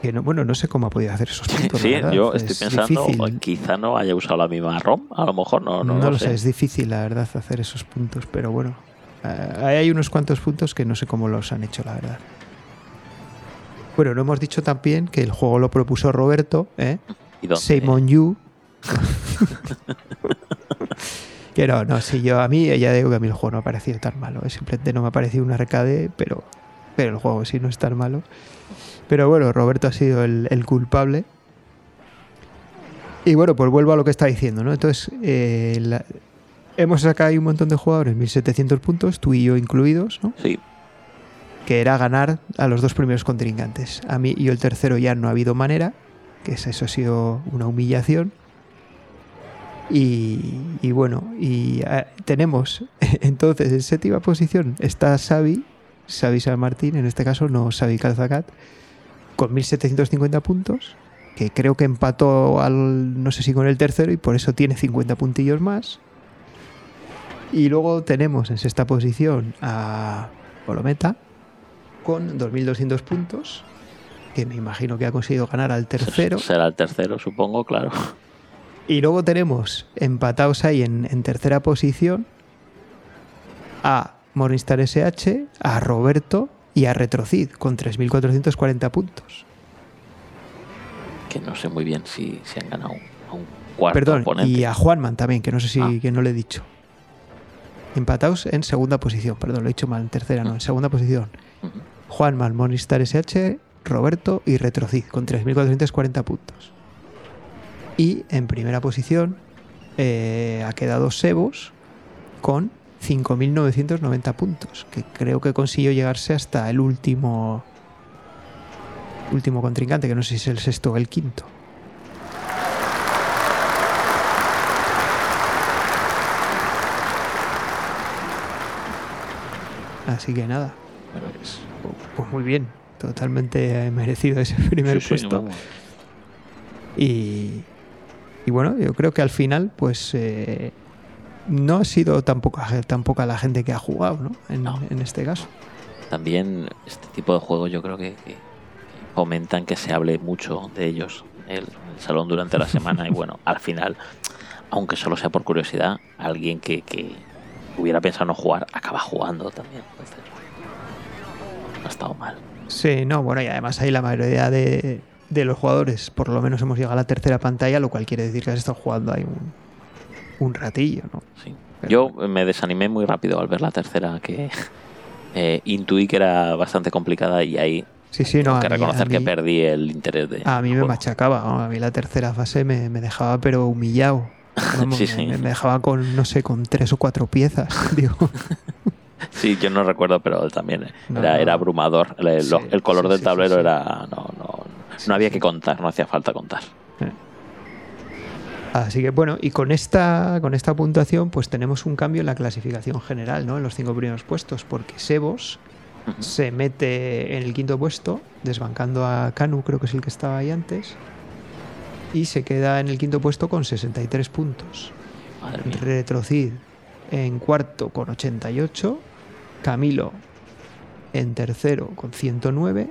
Speaker 2: Que no, bueno, no sé cómo ha podido hacer esos puntos.
Speaker 1: sí, yo estoy
Speaker 2: Es
Speaker 1: pensando,
Speaker 2: difícil.
Speaker 1: quizá no haya usado la misma ROM, a lo mejor no, no,
Speaker 2: No, lo sé. es difícil la verdad hacer esos puntos, pero bueno. Eh, ahí hay unos cuantos puntos que no sé cómo los han hecho, la verdad. Bueno, no hemos dicho también que el juego lo propuso Roberto, ¿eh?
Speaker 1: ¿Y dónde?
Speaker 2: Simon Yu. que no, no, sí, yo a mí ya digo que a mí el juego no ha parecido tan malo. ¿eh? Simplemente no me ha parecido un arcade, pero, pero el juego sí no es tan malo. Pero bueno, Roberto ha sido el, el culpable. Y bueno, pues vuelvo a lo que está diciendo, ¿no? Entonces, eh, la- hemos sacado ahí un montón de jugadores, 1700 puntos, tú y yo incluidos, ¿no?
Speaker 1: Sí,
Speaker 2: que era ganar a los dos primeros contrincantes. A mí y el tercero ya no ha habido manera, que es- eso ha sido una humillación. Y, y bueno, y eh, tenemos entonces en séptima posición está Xavi, Xavi San Martín, en este caso no Xavi Calzacat, con 1750 puntos, que creo que empató al, no sé si con el tercero y por eso tiene 50 puntillos más. Y luego tenemos en sexta posición a Colometa, con 2.200 puntos, que me imagino que ha conseguido ganar al tercero.
Speaker 1: será el tercero, supongo, claro.
Speaker 2: Y luego tenemos empatados ahí en, en tercera posición a Morningstar SH, a Roberto y a Retrocid, con 3.440 puntos.
Speaker 1: Que no sé muy bien si, si han ganado a un cuarto
Speaker 2: Perdón,
Speaker 1: oponente.
Speaker 2: y a Juanman también, que no sé si
Speaker 1: Ah.
Speaker 2: que no le he dicho. Empatados en segunda posición, perdón, lo he dicho mal, en tercera no, en segunda posición.
Speaker 1: Ujú.
Speaker 2: Juanman, Morningstar SH, Roberto y Retrocid, con 3.440 puntos. Y en primera posición eh, ha quedado Sebos con 5.990 puntos, que creo que consiguió llegarse hasta el último último contrincante, que no sé si es el sexto o el quinto. Así que nada, pues, pues muy bien, totalmente eh, merecido ese primer
Speaker 1: Sí,
Speaker 2: puesto. Y, y bueno, yo creo que al final, pues eh, no ha sido tan poca, tan poca la gente que ha jugado, ¿no? En,
Speaker 1: No.
Speaker 2: en este caso.
Speaker 1: También este tipo de juegos yo creo que, que fomentan que se hable mucho de ellos en el, el salón durante la semana y bueno, al final, aunque solo sea por curiosidad, alguien que, que hubiera pensado no jugar acaba jugando también. Entonces, no ha estado mal.
Speaker 2: Sí, no, bueno, y además ahí la mayoría de, de los jugadores, por lo menos hemos llegado a la tercera pantalla, lo cual quiere decir que has estado jugando ahí un, un ratillo, ¿no?
Speaker 1: Sí.
Speaker 2: Pero-
Speaker 1: Yo me desanimé muy rápido al ver la tercera, que eh, intuí que era bastante complicada y ahí
Speaker 2: Sí, sí, no.
Speaker 1: que
Speaker 2: mí-
Speaker 1: reconocer que perdí el interés de.
Speaker 2: A mí me
Speaker 1: juego.
Speaker 2: machacaba, ¿no? a mí la tercera fase me, me dejaba pero humillado. Vamos,
Speaker 1: Sí, sí.
Speaker 2: Me, dejaba con, no sé, con tres o cuatro piezas. Digo,
Speaker 1: Sí, yo no recuerdo, pero también eh,
Speaker 2: No,
Speaker 1: era,
Speaker 2: no.
Speaker 1: era abrumador. El, el-
Speaker 2: Sí,
Speaker 1: el color
Speaker 2: sí,
Speaker 1: del tablero
Speaker 2: sí,
Speaker 1: era. No, no, no había que contar, no hacía falta contar.
Speaker 2: Así que bueno, y con esta, con esta puntuación, pues tenemos un cambio en la clasificación general, ¿no? En los cinco primeros puestos, porque Sebos se mete en el quinto puesto, desbancando a Kanu, creo que es el que estaba ahí antes, y se queda en el quinto puesto con 63 puntos. Retrocid en cuarto con 88, Camilo en tercero con 109,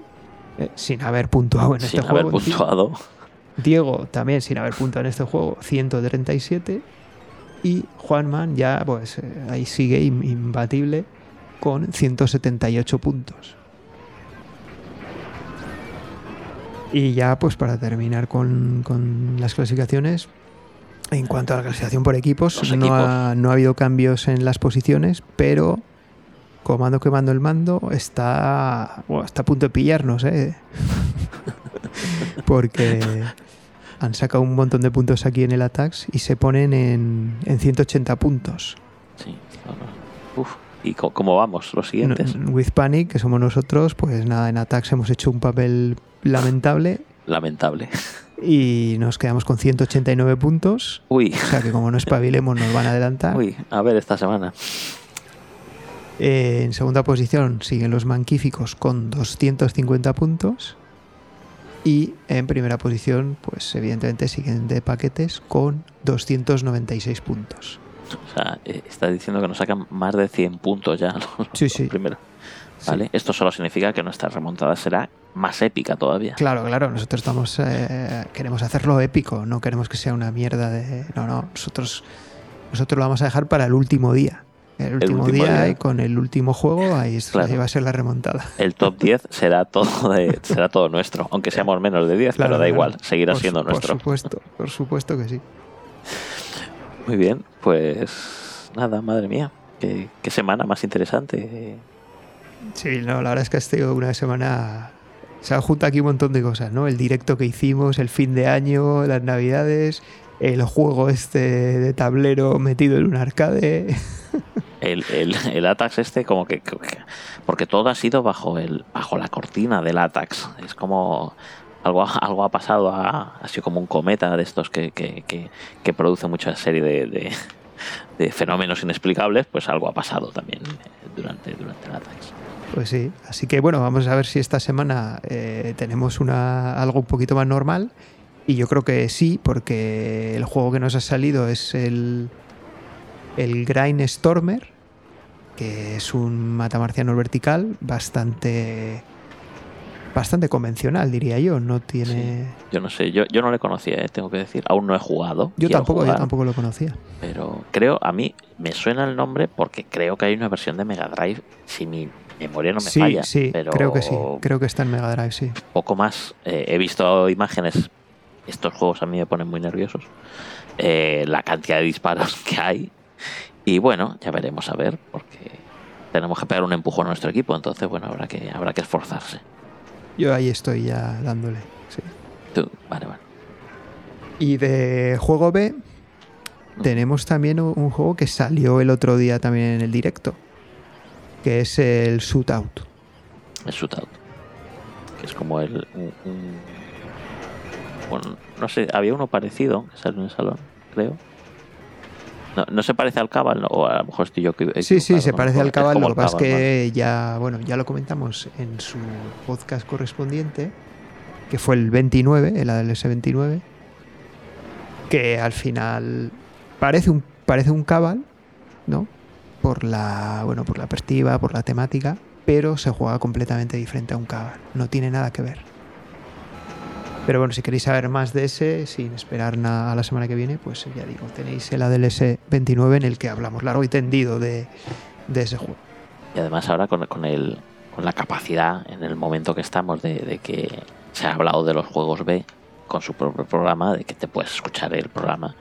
Speaker 2: eh, sin haber puntuado en
Speaker 1: Sin
Speaker 2: este
Speaker 1: haber
Speaker 2: juego.
Speaker 1: puntuado.
Speaker 2: Diego también sin haber puntuado en este juego, 137. Y Juanman ya, pues eh, ahí sigue im- imbatible con 178 puntos. Y ya, pues para terminar con, con las clasificaciones, en cuanto a la clasificación por equipos, no ha, no ha habido cambios en las posiciones, pero Comando Quemando el Mando está, bueno, está a punto de pillarnos, ¿eh? Porque han sacado un montón de puntos aquí en el Atax y se ponen en, en 180 puntos.
Speaker 1: Sí. Uf. ¿Y cómo vamos? Los siguientes.
Speaker 2: With Panic, que somos nosotros, pues nada, en Atax hemos hecho un papel lamentable
Speaker 1: Lamentable.
Speaker 2: y nos quedamos con 189 puntos.
Speaker 1: Uy.
Speaker 2: O sea que como no espabilemos nos van a adelantar.
Speaker 1: Uy, a ver esta semana.
Speaker 2: Eh, en segunda posición siguen los Manquíficos con 250 puntos. Y en primera posición, pues evidentemente siguen de paquetes con 296 puntos.
Speaker 1: O sea, eh, está diciendo que nos sacan más de 100 puntos ya. los-
Speaker 2: Sí,
Speaker 1: los
Speaker 2: sí. Sí.
Speaker 1: ¿Vale? Esto solo significa que nuestra remontada será más épica todavía.
Speaker 2: Claro, claro, nosotros estamos eh, queremos hacerlo épico, no queremos que sea una mierda de. No, no, nosotros, nosotros lo vamos a dejar para el último día. El último,
Speaker 1: último
Speaker 2: día,
Speaker 1: día.
Speaker 2: y con el último juego, ahí, es-
Speaker 1: Claro.
Speaker 2: ahí va a ser la remontada.
Speaker 1: El top 10 será todo de- será todo nuestro, aunque seamos menos de 10,
Speaker 2: Claro,
Speaker 1: pero da
Speaker 2: claro.
Speaker 1: igual, seguirá
Speaker 2: Por
Speaker 1: siendo nuestro.
Speaker 2: Por supuesto, por supuesto que sí.
Speaker 1: Muy bien, pues nada, madre mía, qué, qué semana más interesante.
Speaker 2: Sí, no, la verdad es que ha sido una semana. Se han juntado aquí un montón de cosas, ¿no? El directo que hicimos, el fin de año, las navidades, el juego este de tablero metido en un arcade.
Speaker 1: El, el, Atax este como que, que- porque todo ha sido bajo el bajo la cortina del Atax. Es como algo, algo ha pasado, ha, sido como un cometa de estos que, que, que, que produce mucha serie de, de, de fenómenos inexplicables, pues algo ha pasado también durante, durante el Atax.
Speaker 2: Pues sí, así que bueno, vamos a ver si esta semana eh, tenemos una, algo un poquito más normal. Y yo creo que sí, porque el juego que nos ha salido es el, el Grind Stormer, que es un matamarciano vertical bastante bastante convencional, diría yo. No tiene.
Speaker 1: Yo no sé, yo, yo no le conocía, eh, tengo que decir. Aún no he jugado.
Speaker 2: Yo tampoco, yo tampoco lo conocía.
Speaker 1: Pero creo, a mí me suena el nombre porque creo que hay una versión de Mega Drive, si mi memoria no me
Speaker 2: sí,
Speaker 1: falla.
Speaker 2: sí,
Speaker 1: pero
Speaker 2: creo que sí. Creo que está en Mega Drive, sí.
Speaker 1: poco más. Eh, he visto imágenes. Estos juegos a mí me ponen muy nerviosos. Eh, la cantidad de disparos que hay. Y bueno, ya veremos a ver, porque tenemos que pegar un empujón a nuestro equipo. Entonces, bueno, habrá que, habrá que esforzarse.
Speaker 2: Yo ahí estoy ya dándole. sí.
Speaker 1: Tú, vale, vale.
Speaker 2: Y de juego B tenemos también un un juego que salió el otro día también en el directo, que es el Shootout.
Speaker 1: El shootout. Que es como el. un- un- bueno, no sé, había uno parecido que salió en el salón, creo. No, no se parece al Cabal, o a lo mejor estoy yo equivo-
Speaker 2: Sí, sí, se
Speaker 1: ¿no?
Speaker 2: parece al Cabal, lo que pasa es que ya, bueno, ya lo comentamos en su podcast correspondiente, que fue el 29, el ADLS 29, que al final parece un, parece un Cabal, ¿no? Por la, bueno, por la perspectiva, por la temática, pero se juega completamente diferente a un Cabal, no tiene nada que ver. Pero bueno, si queréis saber más de ese, sin esperar na- a la semana que viene, pues ya digo, tenéis el ADLS 29 en el que hablamos largo y tendido de, de ese juego.
Speaker 1: Y además ahora con, con, el, con la capacidad en el momento que estamos de, de que se ha hablado de los juegos B con su propio programa, de que te puedes escuchar el programa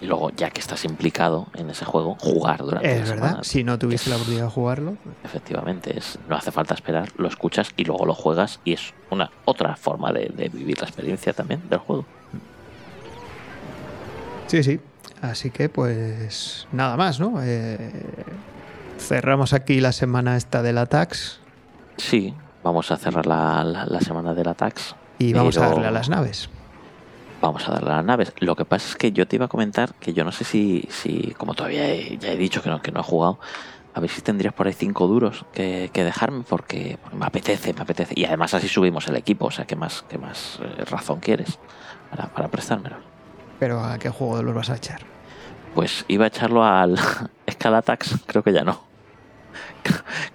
Speaker 1: y luego ya que estás implicado en ese juego, jugar durante la
Speaker 2: Es verdad,
Speaker 1: semana.
Speaker 2: si no tuviese la oportunidad de jugarlo.
Speaker 1: Efectivamente, es, no hace falta esperar, lo escuchas y luego lo juegas y es una otra forma de, de vivir la experiencia también del juego.
Speaker 2: Sí, sí. Así que pues nada más, ¿no? Eh, cerramos aquí la semana esta del Atax
Speaker 1: Sí, vamos a cerrar la, la- la semana del Atax.
Speaker 2: y vamos a darle a las naves.
Speaker 1: Vamos a darle a las naves. Lo que pasa es que yo te iba a comentar que yo no sé si, si como todavía he- ya he dicho que no, que no he jugado, a ver si tendrías por ahí cinco duros que, que dejarme porque, porque me apetece, me apetece. Y además así subimos el equipo, o sea, ¿qué más, qué más eh, razón quieres para, para prestármelo?
Speaker 2: Pero ¿a qué juego los vas a echar?
Speaker 1: Pues iba a echarlo al Scalatax, creo que ya no.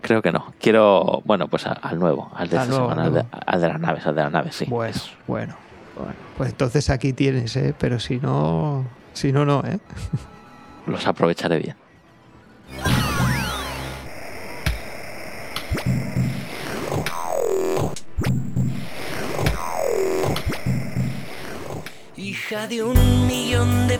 Speaker 1: Creo que no. Quiero, bueno, pues al nuevo, al de
Speaker 2: Al
Speaker 1: esta
Speaker 2: nuevo,
Speaker 1: semana,
Speaker 2: al
Speaker 1: de, al de las naves, al de las naves, sí.
Speaker 2: Bueno,
Speaker 1: Es-
Speaker 2: bueno.
Speaker 1: Bueno,
Speaker 2: Pues entonces aquí tienes, ¿eh? Pero si no, si no, no, ¿eh?
Speaker 1: los aprovecharé bien.
Speaker 8: Hija de un millón de